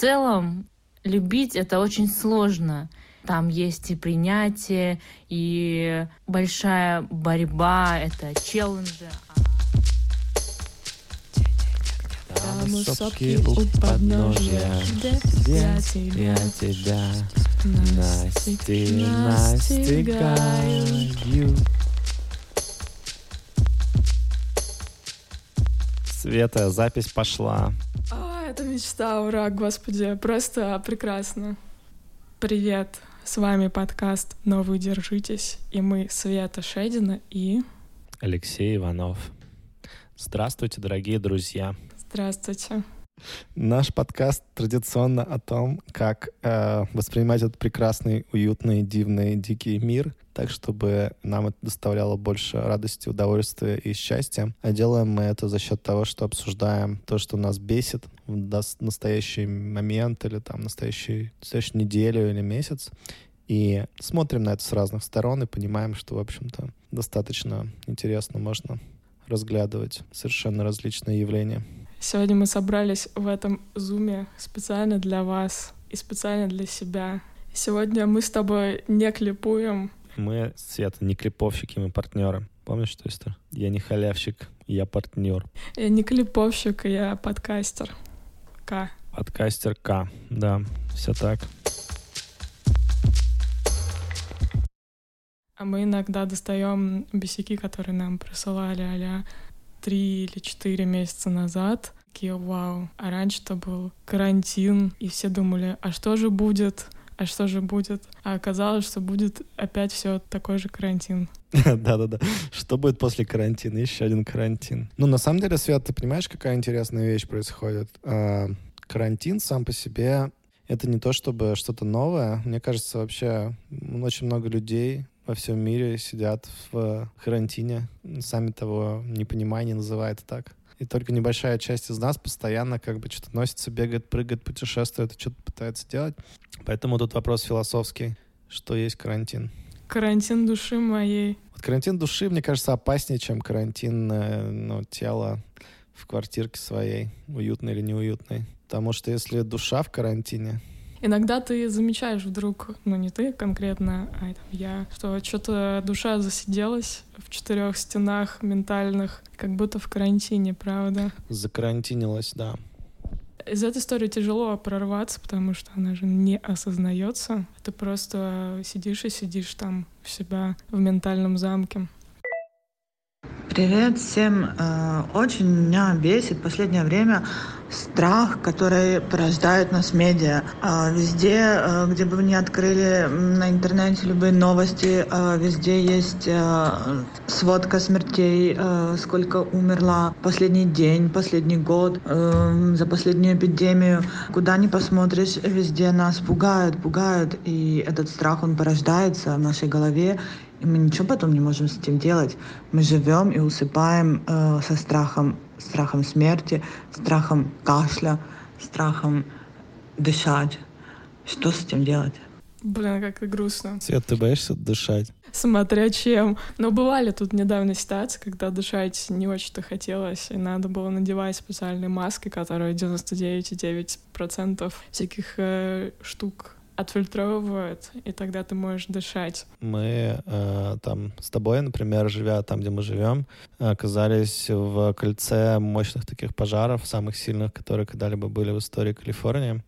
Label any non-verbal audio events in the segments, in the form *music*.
целом любить это очень сложно. Там есть и принятие, и большая борьба, это челленджи. Там сопки у подножья, здесь я тебя насти, настигаю. Света, запись пошла. А, это мечта, ура, господи, просто прекрасно. Привет, с вами подкаст «Но вы держитесь», и мы Света Шедина и... Алексей Иванов. Здравствуйте, дорогие друзья. Здравствуйте. Наш подкаст традиционно о том, как э, воспринимать этот прекрасный, уютный, дивный, дикий мир, так, чтобы нам это доставляло больше радости, удовольствия и счастья. А делаем мы это за счет того, что обсуждаем то, что нас бесит в настоящий момент или там настоящий, настоящую неделю или месяц. И смотрим на это с разных сторон и понимаем, что, в общем-то, достаточно интересно можно разглядывать совершенно различные явления. Сегодня мы собрались в этом зуме специально для вас и специально для себя. Сегодня мы с тобой не клипуем. Мы, Света, не клиповщики, мы партнеры. Помнишь что это? Я не халявщик, я партнер. Я не клиповщик, я подкастер. К. Подкастер К, да, все так. А мы иногда достаем бесяки, которые нам присылали а три или четыре месяца назад. Такие, вау. А раньше-то был карантин, и все думали, а что же будет? А что же будет? А оказалось, что будет опять все такой же карантин. *laughs* Да-да-да. Что будет после карантина? Еще один карантин. Ну, на самом деле, Свет, ты понимаешь, какая интересная вещь происходит? А, карантин сам по себе это не то чтобы что-то новое. Мне кажется, вообще очень много людей во всем мире сидят в карантине, сами того не понимая, не называют так. И только небольшая часть из нас постоянно как бы что-то носится, бегает, прыгает, путешествует, что-то пытается делать. Поэтому тут вопрос философский. Что есть карантин? Карантин души моей. Вот карантин души, мне кажется, опаснее, чем карантин э, ну, тела в квартирке своей, уютной или неуютной. Потому что если душа в карантине, Иногда ты замечаешь вдруг, ну не ты конкретно, а там, я, что что-то душа засиделась в четырех стенах ментальных, как будто в карантине, правда? Закарантинилась, да. Из этой истории тяжело прорваться, потому что она же не осознается. Ты просто сидишь и сидишь там у себя в ментальном замке. Привет всем. Э, очень меня бесит в последнее время страх, который порождают нас медиа. Э, везде, э, где бы вы ни открыли на интернете любые новости, везде есть сводка смертей, сколько умерло последний день, последний год, за последнюю эпидемию. Куда ни посмотришь, везде нас пугают, пугают. И этот страх, он порождается в нашей голове. И мы ничего потом не можем с этим делать. Мы живем и усыпаем э, со страхом, страхом смерти, страхом кашля, страхом дышать. Что с этим делать? Блин, как грустно. Свет, ты боишься дышать? Смотря чем. Но бывали тут недавно ситуации, когда дышать не очень-то хотелось, и надо было надевать специальные маски, которые 99,9% всяких э, штук отфильтровывают, и тогда ты можешь дышать. Мы э, там с тобой, например, живя там, где мы живем, оказались в кольце мощных таких пожаров, самых сильных, которые когда-либо были в истории Калифорнии.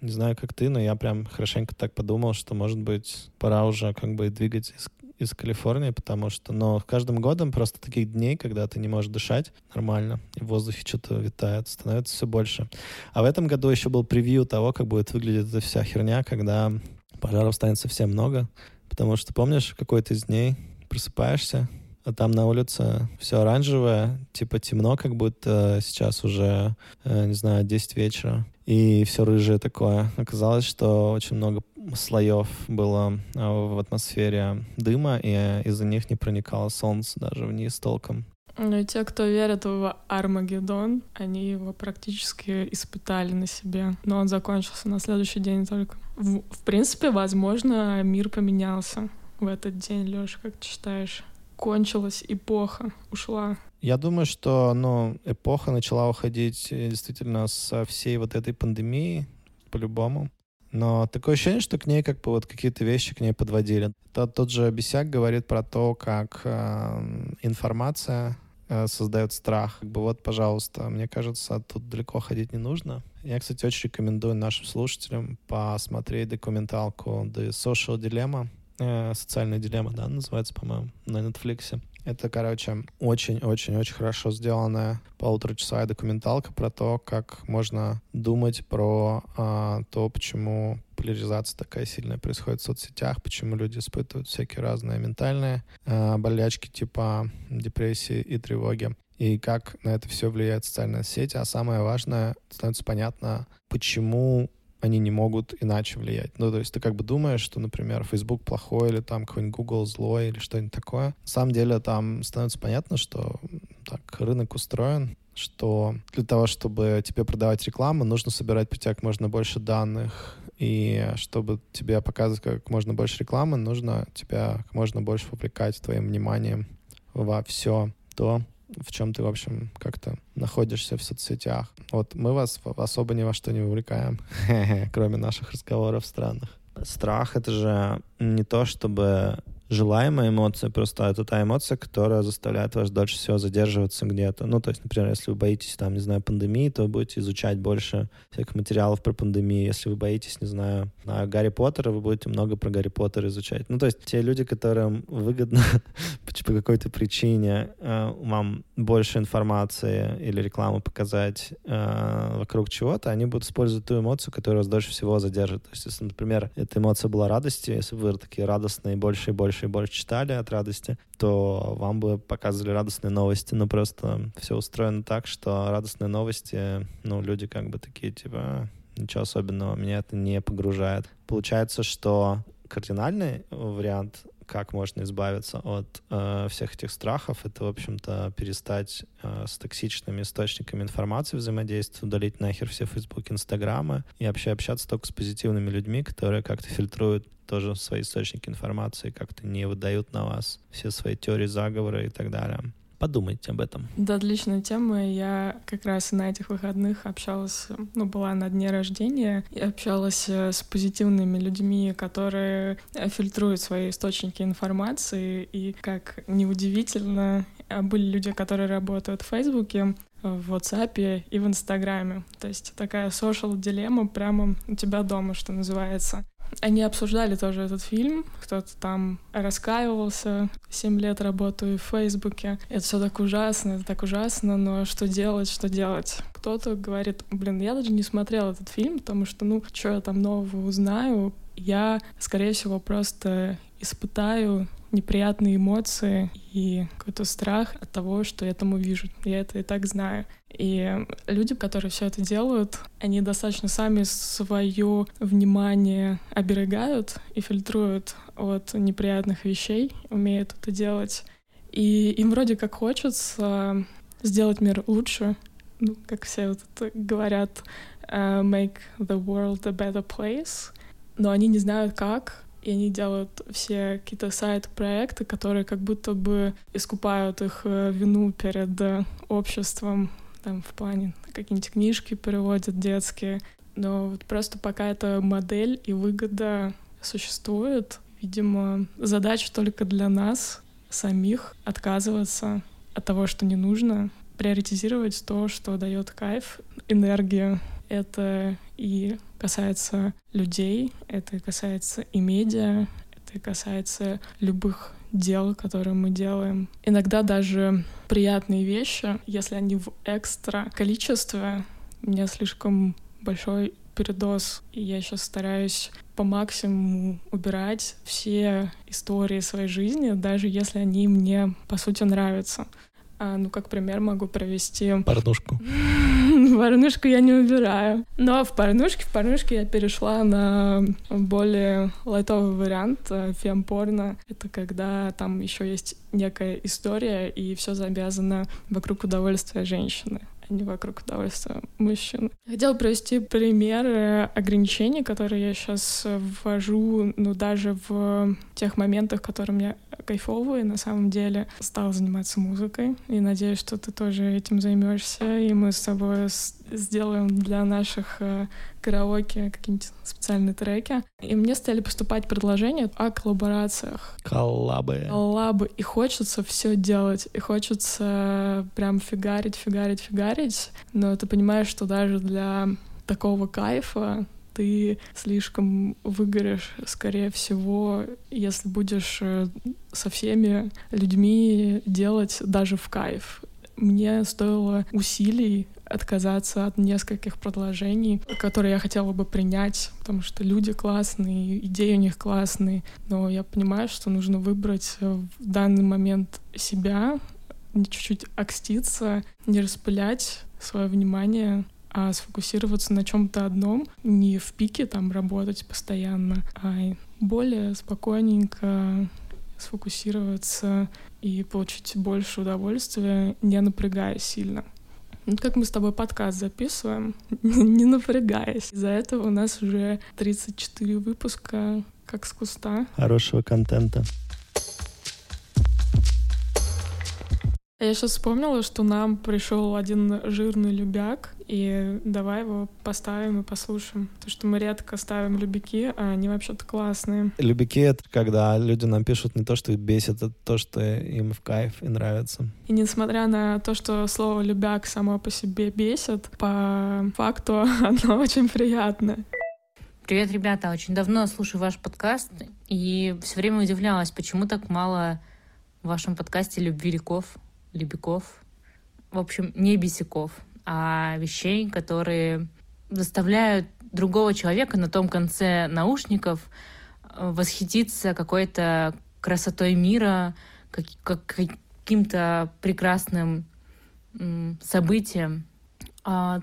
Не знаю, как ты, но я прям хорошенько так подумал, что, может быть, пора уже как бы двигать из из Калифорнии, потому что, но каждым годом просто таких дней, когда ты не можешь дышать нормально, и в воздухе что-то витает, становится все больше. А в этом году еще был превью того, как будет выглядеть эта вся херня, когда пожаров станет совсем много, потому что, помнишь, какой-то из дней просыпаешься, а там на улице все оранжевое, типа темно, как будто сейчас уже, э, не знаю, 10 вечера, и все рыжее такое. Оказалось, что очень много слоев было а, в атмосфере дыма, и из-за них не проникало солнце даже вниз толком. Но те, кто верит в Армагеддон, они его практически испытали на себе. Но он закончился на следующий день только. В, в принципе, возможно, мир поменялся в этот день, Лёша, как ты считаешь? Кончилась эпоха, ушла. Я думаю, что ну, эпоха начала уходить э, действительно со всей вот этой пандемии, по-любому. Но такое ощущение, что к ней как бы вот какие-то вещи к ней подводили. Тот, тот же Бесяк говорит про то, как э, информация э, создает страх. Как бы вот, пожалуйста, мне кажется, тут далеко ходить не нужно. Я, кстати, очень рекомендую нашим слушателям посмотреть документалку The Social Dilemma. Э, социальная дилемма, да, называется, по-моему, на Netflix. Это, короче, очень-очень-очень хорошо сделанная полуторачасовая документалка про то, как можно думать про а, то, почему поляризация такая сильная происходит в соцсетях, почему люди испытывают всякие разные ментальные а, болячки типа депрессии и тревоги и как на это все влияет социальная сеть. А самое важное, становится понятно, почему они не могут иначе влиять. Ну, то есть ты как бы думаешь, что, например, Facebook плохой или там какой-нибудь Google злой или что-нибудь такое. На самом деле там становится понятно, что так рынок устроен, что для того, чтобы тебе продавать рекламу, нужно собирать по тебе как можно больше данных, и чтобы тебе показывать как можно больше рекламы, нужно тебя как можно больше вовлекать твоим вниманием во все то, в чем ты, в общем, как-то находишься в соцсетях. Вот мы вас особо ни во что не вовлекаем, *laughs* кроме наших разговоров странных. Страх — это же не то, чтобы желаемая эмоция, просто это та эмоция, которая заставляет вас дольше всего задерживаться где-то. Ну, то есть, например, если вы боитесь, там, не знаю, пандемии, то вы будете изучать больше всяких материалов про пандемию. Если вы боитесь, не знаю, на Гарри Поттера, вы будете много про Гарри Поттера изучать. Ну, то есть, те люди, которым выгодно *laughs* по какой-то причине э, вам больше информации или рекламы показать э, вокруг чего-то, они будут использовать ту эмоцию, которая вас дольше всего задержит. То есть, если, например, эта эмоция была радости, если вы такие радостные больше и больше больше и больше читали от радости, то вам бы показывали радостные новости. Но просто все устроено так, что радостные новости, ну, люди как бы такие, типа, ничего особенного, меня это не погружает. Получается, что кардинальный вариант как можно избавиться от э, всех этих страхов, это, в общем-то, перестать э, с токсичными источниками информации взаимодействовать, удалить нахер все Facebook, Инстаграмы и вообще общаться только с позитивными людьми, которые как-то фильтруют тоже свои источники информации, как-то не выдают на вас все свои теории заговора и так далее. Подумайте об этом. Да, отличная тема. Я как раз на этих выходных общалась, ну, была на дне рождения, и общалась э, с позитивными людьми, которые э, фильтруют свои источники информации, и, как неудивительно, э, были люди, которые работают в Фейсбуке, в WhatsApp и в Инстаграме. То есть такая social дилемма прямо у тебя дома, что называется. Они обсуждали тоже этот фильм, кто-то там раскаивался, семь лет работаю в Фейсбуке, это все так ужасно, это так ужасно, но что делать, что делать? Кто-то говорит, блин, я даже не смотрел этот фильм, потому что, ну, что я там нового узнаю, я, скорее всего, просто испытаю неприятные эмоции и какой-то страх от того, что я там увижу. Я это и так знаю. И люди, которые все это делают, они достаточно сами свое внимание оберегают и фильтруют от неприятных вещей, умеют это делать. И им вроде как хочется сделать мир лучше, ну, как все вот это говорят, uh, make the world a better place, но они не знают как, и они делают все какие-то сайт-проекты, которые как будто бы искупают их э, вину перед э, обществом, там, в плане какие-нибудь книжки переводят детские. Но вот просто пока эта модель и выгода существует, видимо, задача только для нас самих отказываться от того, что не нужно, приоритизировать то, что дает кайф, энергию. Это и касается людей, это касается и медиа, это касается любых дел, которые мы делаем. Иногда даже приятные вещи, если они в экстра количестве, у меня слишком большой передоз, и я сейчас стараюсь по максимуму убирать все истории своей жизни, даже если они мне, по сути, нравятся. А, ну, как пример могу провести... Порнушку. *laughs* Порнушку я не убираю. Но в порнушке, в порнушке я перешла на более лайтовый вариант э, фемпорно. Это когда там еще есть некая история, и все завязано вокруг удовольствия женщины не вокруг удовольствия мужчин. Хотела привести пример ограничений, которые я сейчас ввожу, ну, даже в тех моментах, которые мне кайфовые, на самом деле. Стала заниматься музыкой, и надеюсь, что ты тоже этим займешься, и мы с тобой сделаем для наших э, караоке, какие-нибудь специальные треки. И мне стали поступать предложения о коллаборациях. Коллабы. Коллабы. И хочется все делать. И хочется прям фигарить, фигарить, фигарить. Но ты понимаешь, что даже для такого кайфа ты слишком выгоришь, скорее всего, если будешь э, со всеми людьми делать даже в кайф. Мне стоило усилий отказаться от нескольких предложений, которые я хотела бы принять, потому что люди классные, идеи у них классные, но я понимаю, что нужно выбрать в данный момент себя, чуть-чуть окститься, не распылять свое внимание а сфокусироваться на чем-то одном, не в пике там работать постоянно, а более спокойненько сфокусироваться и получить больше удовольствия, не напрягаясь сильно. Вот как мы с тобой подкаст записываем, *laughs* не напрягаясь. Из-за этого у нас уже 34 выпуска как с куста. Хорошего контента. Я сейчас вспомнила, что нам пришел один жирный любяк, и давай его поставим и послушаем. Потому что мы редко ставим любяки, а они вообще-то классные. Любяки — это когда люди нам пишут не то, что их бесит, а то, что им в кайф и нравится. И несмотря на то, что слово «любяк» само по себе бесит, по факту *laughs* оно очень приятное. Привет, ребята! Очень давно слушаю ваш подкаст и все время удивлялась, почему так мало в вашем подкасте любви любвириков лебяков, в общем, не бесяков, а вещей, которые заставляют другого человека на том конце наушников э, восхититься какой-то красотой мира, как, как, каким-то прекрасным событием. А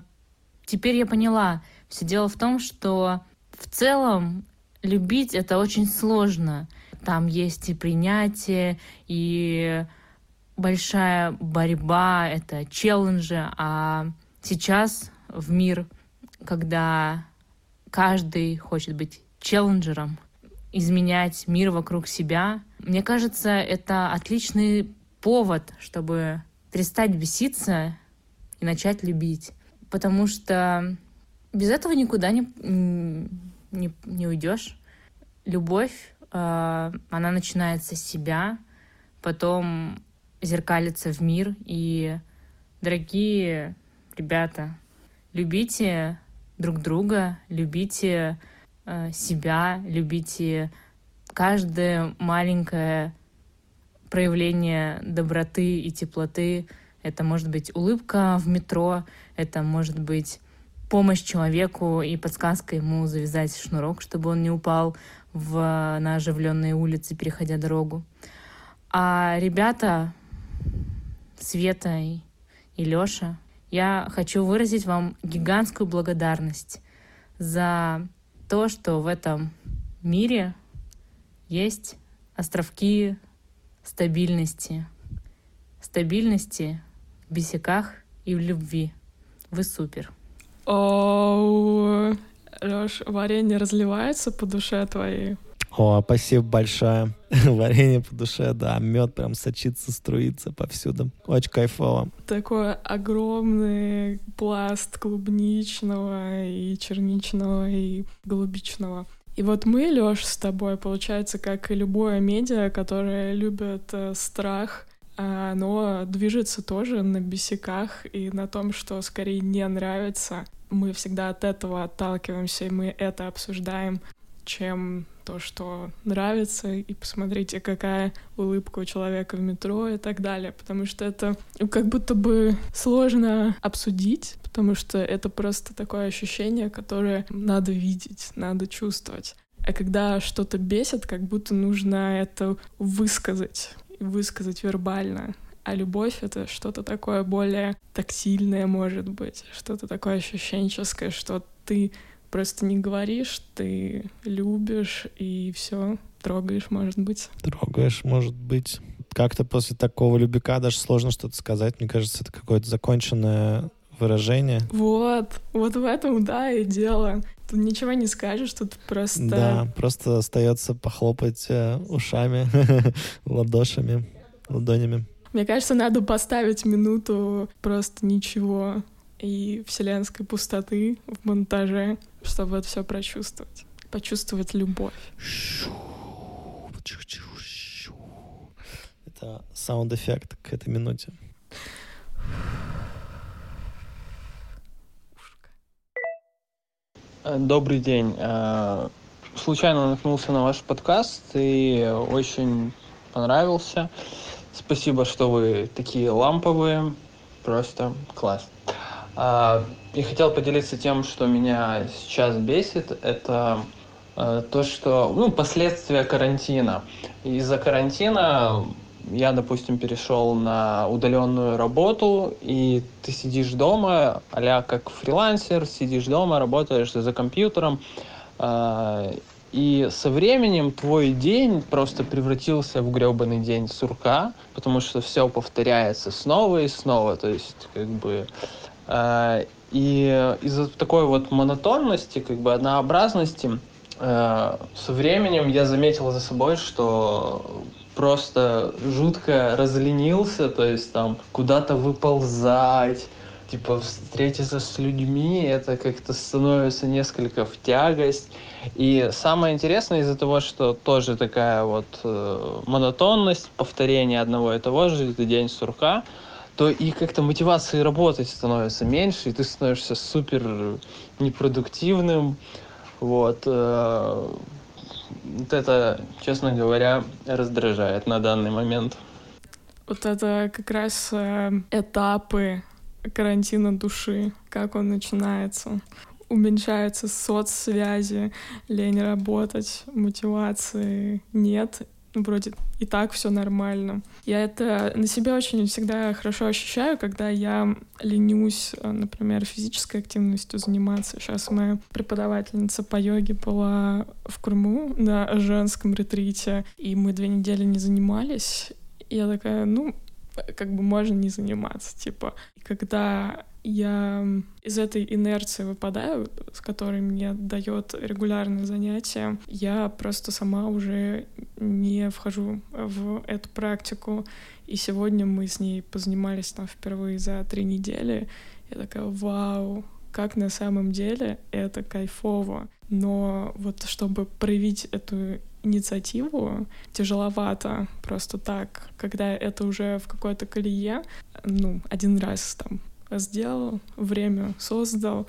теперь я поняла, все дело в том, что в целом любить это очень сложно. Там есть и принятие, и большая борьба, это челленджи, а сейчас в мир, когда каждый хочет быть челленджером, изменять мир вокруг себя, мне кажется, это отличный повод, чтобы перестать беситься и начать любить. Потому что без этого никуда не, не, не уйдешь. Любовь, э, она начинается с себя, потом зеркалится в мир. И, дорогие ребята, любите друг друга, любите э, себя, любите каждое маленькое проявление доброты и теплоты. Это может быть улыбка в метро, это может быть помощь человеку и подсказка ему завязать шнурок, чтобы он не упал в, на оживленные улицы, переходя дорогу. А ребята, Света и, и Лёша, я хочу выразить вам гигантскую благодарность за то, что в этом мире есть островки стабильности. Стабильности в бесяках и в любви. Вы супер. Оу, Лёш, варенье разливается по душе твоей? О, спасибо большое. *laughs* Варенье по душе, да. Мед прям сочится, струится повсюду. Очень кайфово. Такой огромный пласт клубничного и черничного и голубичного. И вот мы, Лёш, с тобой, получается, как и любое медиа, которое любит э, страх, оно движется тоже на бесяках и на том, что скорее не нравится. Мы всегда от этого отталкиваемся, и мы это обсуждаем, чем то, что нравится, и посмотрите, какая улыбка у человека в метро и так далее, потому что это как будто бы сложно обсудить, потому что это просто такое ощущение, которое надо видеть, надо чувствовать. А когда что-то бесит, как будто нужно это высказать, высказать вербально. А любовь — это что-то такое более тактильное, может быть, что-то такое ощущенческое, что ты просто не говоришь, ты любишь и все, трогаешь, может быть. Трогаешь, может быть. Как-то после такого любика даже сложно что-то сказать. Мне кажется, это какое-то законченное выражение. Вот, вот в этом, да, и дело. Тут ничего не скажешь, тут просто... Да, просто остается похлопать э, ушами, *laughs* ладошами, ладонями. Мне кажется, надо поставить минуту просто ничего и вселенской пустоты в монтаже, чтобы это все прочувствовать. Почувствовать любовь. Это саунд-эффект к этой минуте. Добрый день. Э, случайно наткнулся на ваш подкаст и очень понравился. Спасибо, что вы такие ламповые. Просто класс. А, и хотел поделиться тем, что меня сейчас бесит. Это э, то, что, ну, последствия карантина. Из-за карантина я, допустим, перешел на удаленную работу, и ты сидишь дома, а как фрилансер, сидишь дома, работаешь за компьютером, а, и со временем твой день просто превратился в гребаный день сурка, потому что все повторяется снова и снова. То есть, как бы... Э, и из-за такой вот монотонности, как бы однообразности, э, со временем я заметил за собой, что просто жутко разленился, то есть там куда-то выползать, типа встретиться с людьми, это как-то становится несколько в тягость. И самое интересное из-за того, что тоже такая вот э, монотонность, повторение одного и того же, это день сурка, то и как-то мотивации работать становится меньше, и ты становишься супер непродуктивным. Вот. Э, вот это, честно говоря, раздражает на данный момент. Вот это как раз э, этапы карантина души, как он начинается. Уменьшаются соцсвязи, лень работать, мотивации нет, вроде и так все нормально. Я это на себе очень всегда хорошо ощущаю, когда я ленюсь, например, физической активностью заниматься. Сейчас моя преподавательница по йоге была в Крыму на женском ретрите, и мы две недели не занимались. И я такая, ну, как бы можно не заниматься, типа. Когда я из этой инерции выпадаю, с которой мне дает регулярное занятие, я просто сама уже не вхожу в эту практику. И сегодня мы с ней позанимались там впервые за три недели. Я такая, вау, как на самом деле это кайфово. Но вот чтобы проявить эту инициативу тяжеловато просто так, когда это уже в какой-то колее, ну, один раз там сделал, время создал,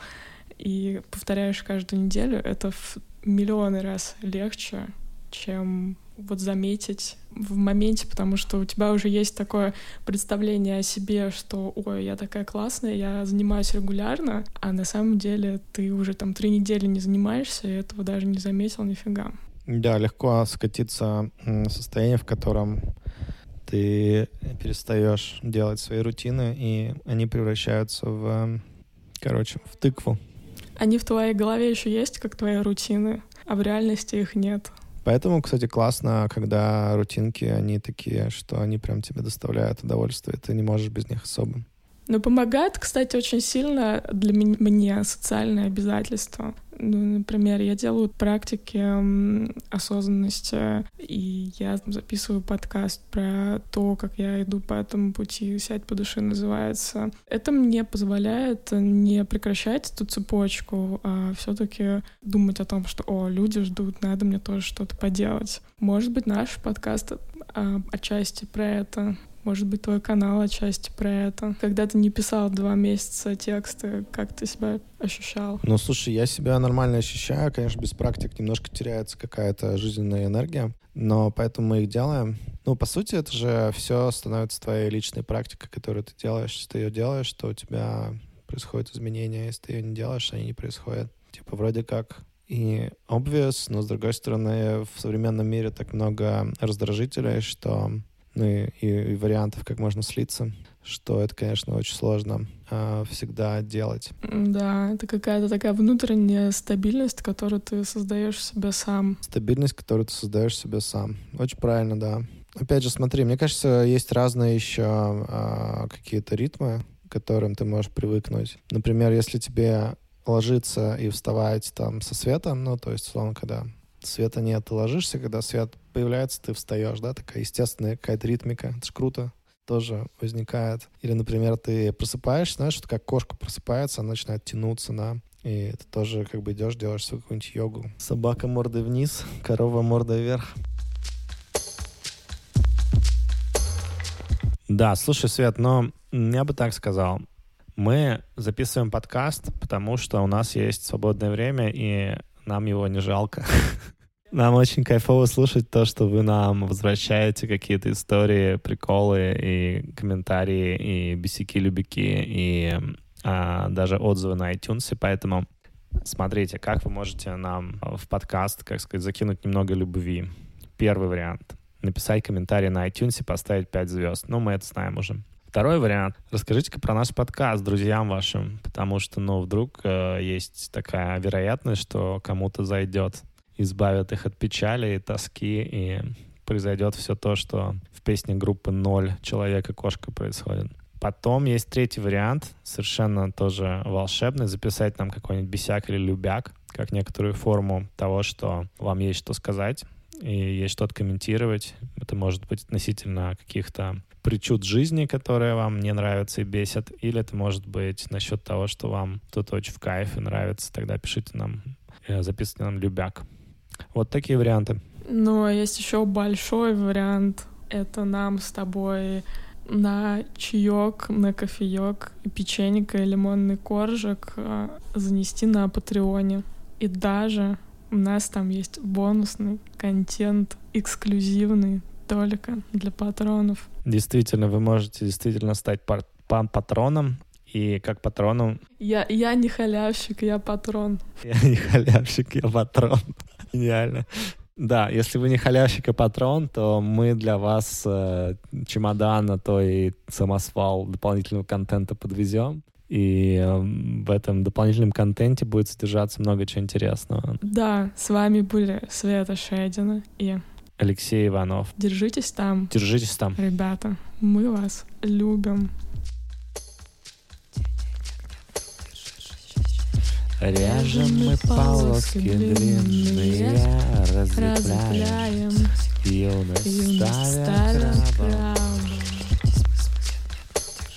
и повторяешь каждую неделю, это в миллионы раз легче, чем вот заметить в моменте, потому что у тебя уже есть такое представление о себе, что ой, я такая классная, я занимаюсь регулярно, а на самом деле ты уже там три недели не занимаешься, и этого даже не заметил нифига. Да, легко скатиться в состояние, в котором ты перестаешь делать свои рутины, и они превращаются в, короче, в тыкву. Они в твоей голове еще есть, как твои рутины, а в реальности их нет. Поэтому, кстати, классно, когда рутинки, они такие, что они прям тебе доставляют удовольствие, ты не можешь без них особо. Но помогает, кстати, очень сильно для меня социальное обязательство. Ну, например, я делаю практики осознанности, и я записываю подкаст про то, как я иду по этому пути, «Сядь по душе» называется. Это мне позволяет не прекращать эту цепочку, а все таки думать о том, что, о, люди ждут, надо мне тоже что-то поделать. Может быть, наш подкаст а, отчасти про это. Может быть, твой канал отчасти про это. Когда ты не писал два месяца тексты, как ты себя ощущал? Ну, слушай, я себя нормально ощущаю. Конечно, без практик немножко теряется какая-то жизненная энергия, но поэтому мы их делаем. Ну, по сути, это же все становится твоей личной практикой, которую ты делаешь. Если ты ее делаешь, то у тебя происходят изменения. Если ты ее не делаешь, они не происходят. Типа, вроде как и obvious, но, с другой стороны, в современном мире так много раздражителей, что ну и, и, и вариантов, как можно слиться, что это, конечно, очень сложно э, всегда делать. Да, это какая-то такая внутренняя стабильность, которую ты создаешь себе сам. Стабильность, которую ты создаешь себе сам. Очень правильно, да. Опять же, смотри, мне кажется, есть разные еще э, какие-то ритмы, к которым ты можешь привыкнуть. Например, если тебе ложиться и вставать там со светом, ну, то есть, условно, когда света нет, ты ложишься, когда свет появляется, ты встаешь, да, такая естественная какая-то ритмика, это ж круто. тоже возникает. Или, например, ты просыпаешься, знаешь, что как кошка просыпается, она начинает тянуться, да, и ты тоже как бы идешь, делаешь свою какую-нибудь йогу. Собака мордой вниз, корова мордой вверх. Да, слушай, Свет, но я бы так сказал. Мы записываем подкаст, потому что у нас есть свободное время, и нам его не жалко. *laughs* Нам очень кайфово слушать то, что вы нам возвращаете какие-то истории, приколы и комментарии, и бесики-любики, и а, даже отзывы на iTunes. Поэтому смотрите, как вы можете нам в подкаст, как сказать, закинуть немного любви. Первый вариант. Написать комментарий на iTunes и поставить 5 звезд. Ну, мы это знаем уже. Второй вариант. Расскажите-ка про наш подкаст друзьям вашим, потому что, ну, вдруг э, есть такая вероятность, что кому-то зайдет, избавит их от печали и тоски, и произойдет все то, что в песне группы «Ноль» «Человек и кошка» происходит. Потом есть третий вариант, совершенно тоже волшебный, записать нам какой-нибудь бесяк или любяк, как некоторую форму того, что вам есть что сказать и есть что комментировать. Это может быть относительно каких-то причуд жизни, которые вам не нравятся и бесят, или это может быть насчет того, что вам кто-то очень в кайф и нравится, тогда пишите нам, э, записывайте нам любяк. Вот такие варианты. Ну, а есть еще большой вариант. Это нам с тобой на чаек, на кофеек, печенька и лимонный коржик э, занести на Патреоне. И даже у нас там есть бонусный контент, эксклюзивный только для патронов. Действительно, вы можете действительно стать пар- патроном, и как патроном... Я, я не халявщик, я патрон. Я не халявщик, я патрон. *laughs* Гениально. Да, если вы не халявщик и патрон, то мы для вас э, чемодан, а то и самосвал дополнительного контента подвезем. И э, в этом дополнительном контенте будет содержаться много чего интересного. Да, с вами были Света Шедина и Алексей Иванов. Держитесь там. Держитесь там. Ребята, мы вас любим. Режем мы полоски длинные, разлепляем, юность ставя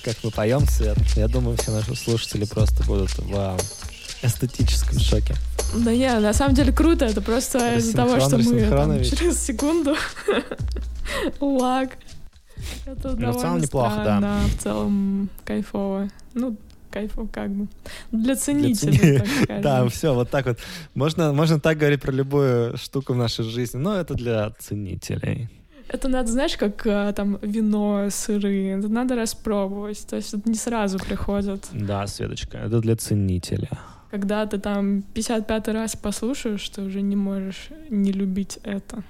Как мы поем, Свет, я думаю, все наши слушатели просто будут в эстетическом шоке. Да не, на самом деле круто, это просто из-за того, что мы там, через секунду *laughs* лаг. Это Но ну, в целом неплохо, странно, да. В целом кайфово. Ну, кайфом как бы. Для ценителей, так *laughs* скажем. Да, все, вот так вот. Можно, можно так говорить про любую штуку в нашей жизни, но это для ценителей. Это надо, знаешь, как э, там вино, сыры, это надо распробовать, то есть это не сразу приходит. Да, Светочка, это для ценителя. Когда ты там 55 раз послушаешь, ты уже не можешь не любить это.